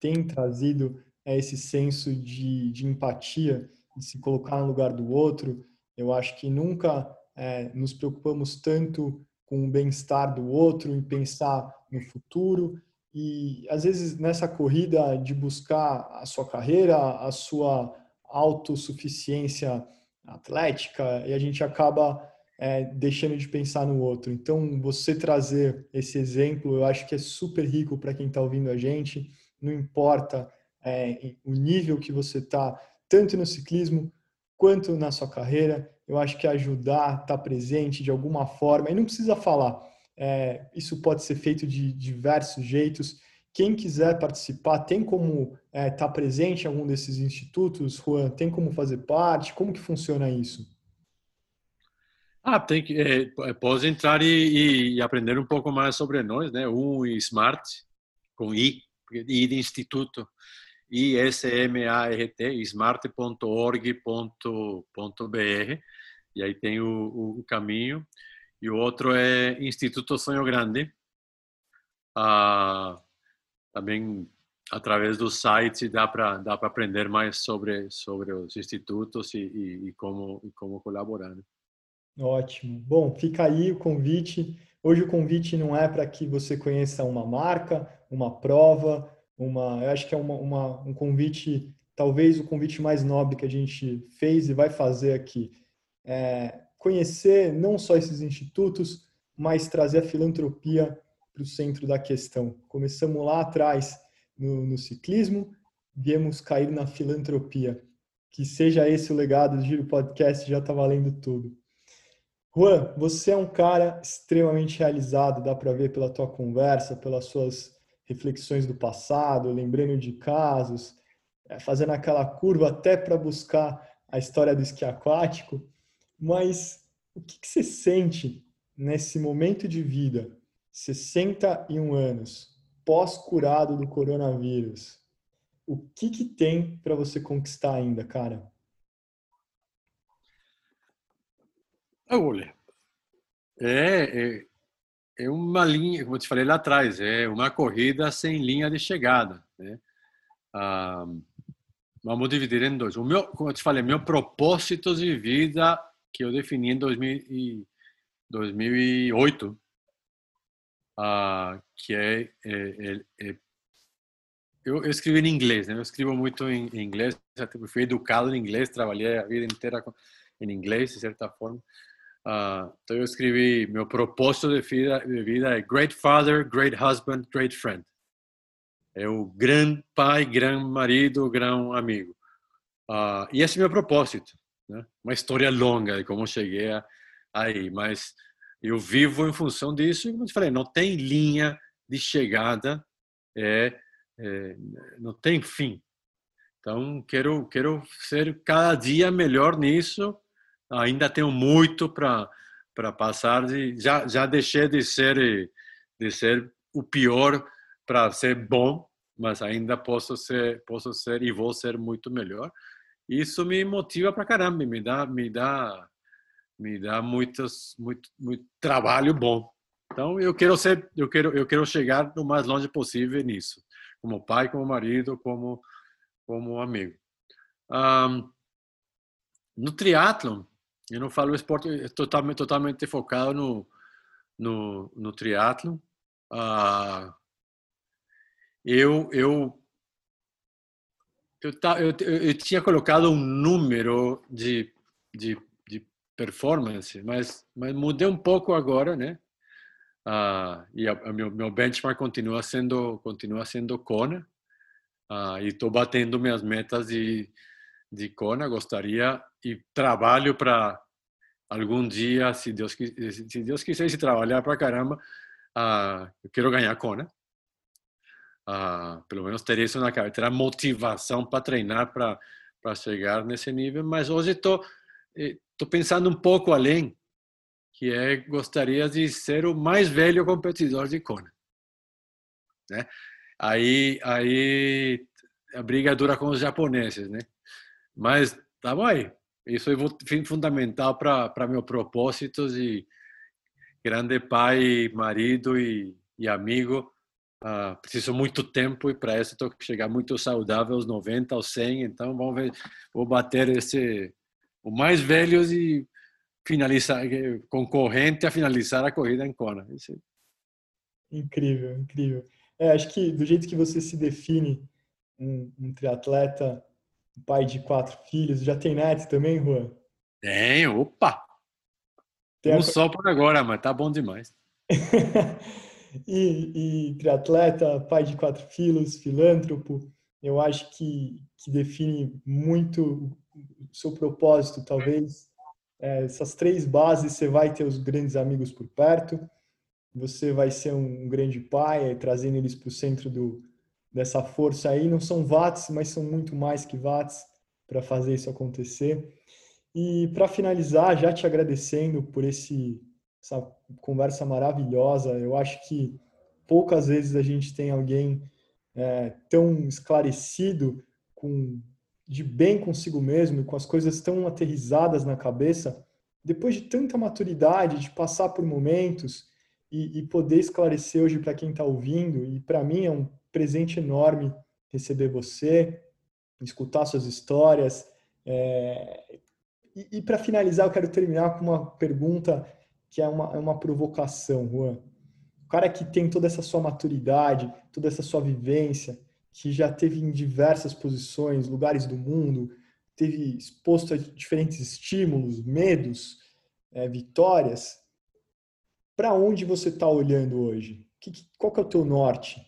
tem trazido é esse senso de, de empatia de se colocar no lugar do outro. Eu acho que nunca é, nos preocupamos tanto com o bem-estar do outro, em pensar no futuro. E às vezes nessa corrida de buscar a sua carreira, a sua autossuficiência atlética, e a gente acaba é, deixando de pensar no outro. Então, você trazer esse exemplo, eu acho que é super rico para quem está ouvindo a gente. Não importa é, o nível que você está tanto no ciclismo quanto na sua carreira. Eu acho que ajudar, estar tá presente de alguma forma, e não precisa falar, é, isso pode ser feito de diversos jeitos. Quem quiser participar, tem como estar é, tá presente em algum desses institutos, Juan? Tem como fazer parte? Como que funciona isso? Ah, tem que é, pode entrar e, e, aprender um pouco mais sobre nós, né? Um Smart com I, I de instituto. ISMART, smart.org.br, e aí tem o, o, caminho. E o outro é Instituto Sonho Grande, ah, também através do site dá para dá para aprender mais sobre sobre os institutos e, e, e como e como colaborar. Né? Ótimo. Bom, fica aí o convite. Hoje o convite não é para que você conheça uma marca, uma prova, uma, eu acho que é uma, uma, um convite, talvez o convite mais nobre que a gente fez e vai fazer aqui. É conhecer não só esses institutos, mas trazer a filantropia para o centro da questão. Começamos lá atrás no, no ciclismo, viemos cair na filantropia. Que seja esse o legado do Giro Podcast, já está valendo tudo. Juan, você é um cara extremamente realizado, dá para ver pela tua conversa, pelas suas reflexões do passado, lembrando de casos, é, fazendo aquela curva até para buscar a história do esqui aquático. Mas o que, que você sente nesse momento de vida, 61 anos, pós-curado do coronavírus? O que, que tem para você conquistar ainda, cara? Olha, é, é, é uma linha, como eu te falei lá atrás, é uma corrida sem linha de chegada. Né? Ah, vamos dividir em dois. O meu, como eu te falei, meu propósito de vida que eu defini em 2000 2008, ah, que é, é, é, é, eu, eu escrevi em inglês, né? Eu escrevo muito em, em inglês, fui educado em inglês, trabalhei a vida inteira com, em inglês, de certa forma. Uh, então eu escrevi, meu propósito de vida, de vida é Great Father, Great Husband, Great Friend. É o grande pai, grande marido, grande amigo. Uh, e esse é meu propósito. Né? Uma história longa de como cheguei aí, mas eu vivo em função disso. E como eu falei, não tem linha de chegada, é, é, não tem fim. Então quero quero ser cada dia melhor nisso. Ainda tenho muito para para passar. De, já já deixei de ser de ser o pior para ser bom, mas ainda posso ser posso ser e vou ser muito melhor isso me motiva para caramba, me dá, me dá, me dá muitos, muito, muito trabalho bom. Então eu quero ser, eu quero, eu quero chegar o mais longe possível nisso, como pai, como marido, como, como amigo. Um, no triatlon, eu não falo esporte, é totalmente, totalmente focado no, no, no triatlon. Uh, eu, eu eu, eu, eu, tinha colocado um número de, de, de performance, mas, mas mudei um pouco agora, né? Ah, e a, a meu, meu benchmark continua sendo continua sendo Kona ah, e estou batendo minhas metas de, de Kona. Gostaria e trabalho para algum dia, se Deus se Deus quiser, se trabalhar para caramba, ah, eu quero ganhar Kona uh, pelo menos ter isso na cabeça, ter a motivação para treinar para chegar nesse nível. Mas hoje estou estou pensando um pouco além, que é gostaria de ser o mais velho competidor de Kona, né? Aí aí a briga dura com os japoneses, né? Mas tá bom aí. Isso é fundamental para meus propósitos e grande pai, marido e, e amigo Uh, preciso muito tempo e para isso estou chegar muito saudável aos 90, aos 100. Então vamos ver, vou bater esse o mais velhos e finalizar concorrente a finalizar a corrida em Kona. Esse... Incrível, incrível. É, acho que do jeito que você se define um, um triatleta, pai de quatro filhos, já tem neto também, Juan? Tenho, opa! Tem um a... só por agora, mas tá bom demais. e, e triatleta, pai de quatro filhos, filântropo, eu acho que, que define muito o seu propósito, talvez. É, essas três bases, você vai ter os grandes amigos por perto, você vai ser um grande pai, trazendo eles para o centro do, dessa força aí. Não são watts, mas são muito mais que watts para fazer isso acontecer. E para finalizar, já te agradecendo por esse essa conversa maravilhosa. Eu acho que poucas vezes a gente tem alguém é, tão esclarecido, com, de bem consigo mesmo, e com as coisas tão aterrizadas na cabeça, depois de tanta maturidade, de passar por momentos e, e poder esclarecer hoje para quem está ouvindo. E para mim é um presente enorme receber você, escutar suas histórias. É, e, e para finalizar, eu quero terminar com uma pergunta que é uma, é uma provocação, Juan. O cara que tem toda essa sua maturidade, toda essa sua vivência, que já teve em diversas posições, lugares do mundo, teve exposto a diferentes estímulos, medos, é, vitórias. Para onde você está olhando hoje? Que, qual que é o teu norte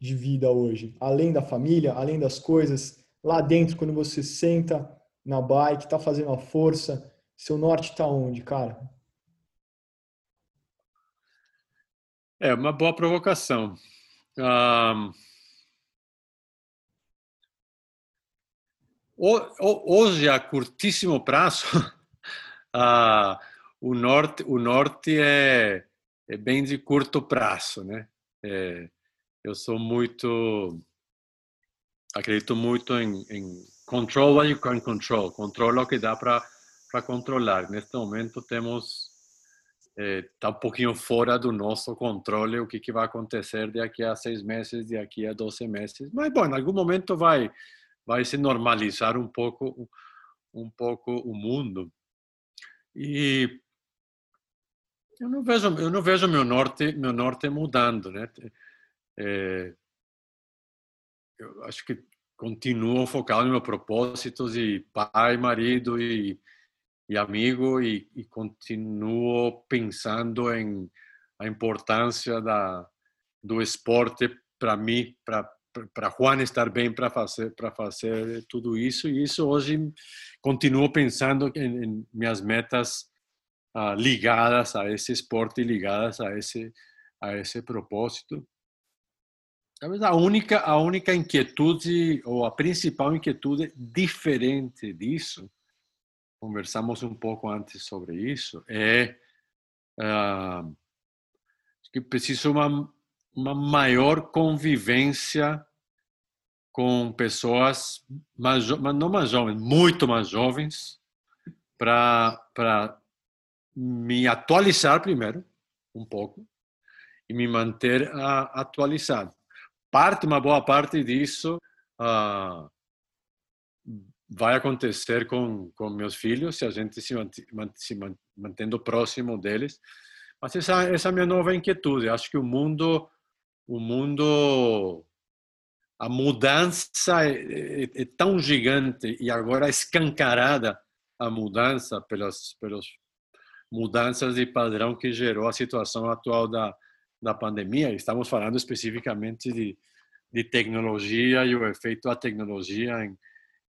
de vida hoje? Além da família, além das coisas, lá dentro, quando você senta na bike, está fazendo a força, seu norte está onde, cara? É uma boa provocação. Um, hoje, a curtíssimo prazo, uh, o norte, o norte é, é bem de curto prazo, né? É, eu sou muito, acredito muito em, em control what you can control, controla o que dá para controlar. Neste momento temos está eh, um pouquinho fora do nosso controle o que, que vai acontecer daqui a seis meses, daqui a 12 meses. Mas, bom, em algum momento vai, vai se normalizar um pouco, um pouco o mundo. E eu não vejo, eu não vejo meu norte, meu norte mudando, né? É, eu acho que continuo focado no meu propósito de pai, marido e, e amigo e, e continuo pensando em a importância da do esporte para mim, para para Juan estar bem para fazer para fazer tudo isso e isso hoje continuo pensando em, em minhas metas uh, ligadas a esse esporte ligadas a esse a esse propósito talvez a única a única inquietude ou a principal inquietude diferente disso conversamos um pouco antes sobre isso é uh, que preciso uma uma maior convivência com pessoas mais, não mais jovens, muito mais jovens, para me atualizar primeiro, um pouco, e me manter uh, atualizado. Parte, uma boa parte disso uh, vai acontecer com, com meus filhos, se a gente se, se mantendo próximo deles. Mas essa, essa é a minha nova inquietude. Acho que o mundo o mundo, a mudança é, é, é, tão gigante e agora escancarada a mudança pelas, pelas mudanças de padrão que gerou a situação atual da, da pandemia. Estamos falando especificamente de, de tecnologia e o efeito da tecnologia em,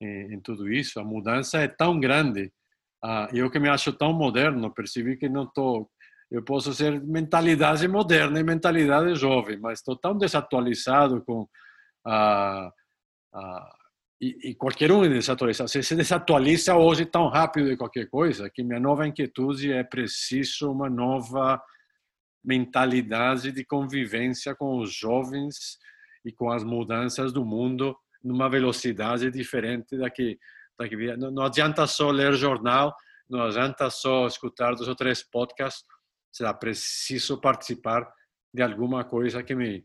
em, em tudo isso. A mudança é tão grande. Ah, eu que me acho tão moderno, percebi que não estou eu posso ser mentalidade moderna e mentalidade jovem, mas estou tão desatualizado com a, a e, e, qualquer um é desatualizado. Se se desatualiza hoje tão rápido de qualquer coisa, que minha nova inquietude é preciso uma nova mentalidade de convivência com os jovens e com as mudanças do mundo numa velocidade diferente da que, da que não, não adianta só ler jornal, não adianta só escutar dois ou três podcasts será preciso participar de alguma coisa que me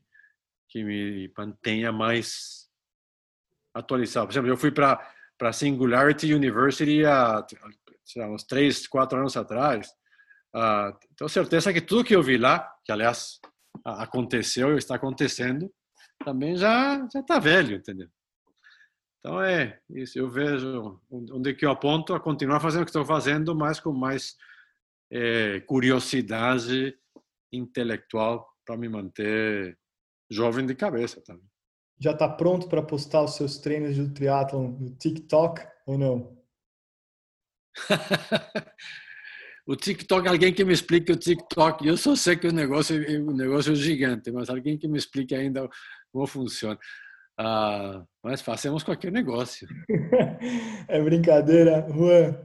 que me mantenha mais atualizado. Por exemplo, eu fui para para Singularity University há lá, uns três, quatro anos atrás. Uh, tenho certeza que tudo que eu vi lá, que aliás aconteceu e está acontecendo, também já já está velho, entendeu? Então é isso. Eu vejo onde que eu aponto a continuar fazendo o que estou fazendo, mas com mais é, curiosidade intelectual para me manter jovem de cabeça também. Já está pronto para postar os seus treinos de triatlon no TikTok ou não? o TikTok, alguém que me explique o TikTok. Eu só sei que o negócio, o negócio é gigante, mas alguém que me explique ainda como funciona. Ah, mas fazemos qualquer negócio. é brincadeira. Juan,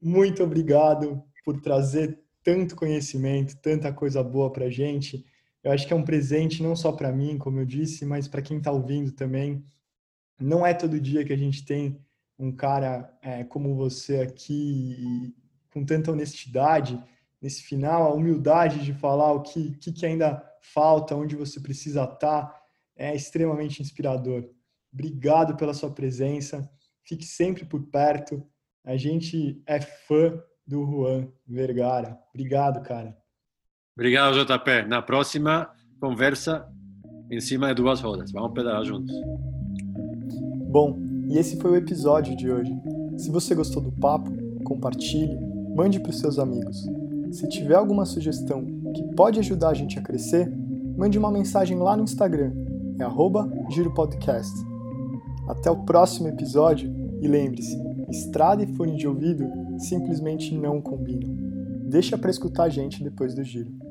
muito obrigado por trazer tanto conhecimento, tanta coisa boa para gente. Eu acho que é um presente não só para mim, como eu disse, mas para quem está ouvindo também. Não é todo dia que a gente tem um cara é, como você aqui, com tanta honestidade, nesse final, a humildade de falar o que, que, que ainda falta, onde você precisa estar, tá, é extremamente inspirador. Obrigado pela sua presença, fique sempre por perto. A gente é fã do Juan Vergara. Obrigado, cara. Obrigado, JP. Na próxima conversa em cima de duas rodas. Vamos pedalar juntos. Bom, e esse foi o episódio de hoje. Se você gostou do papo, compartilhe, mande para os seus amigos. Se tiver alguma sugestão que pode ajudar a gente a crescer, mande uma mensagem lá no Instagram, é giropodcast. Até o próximo episódio e lembre-se, estrada e fone de ouvido simplesmente não combinam. Deixa para escutar a gente depois do giro.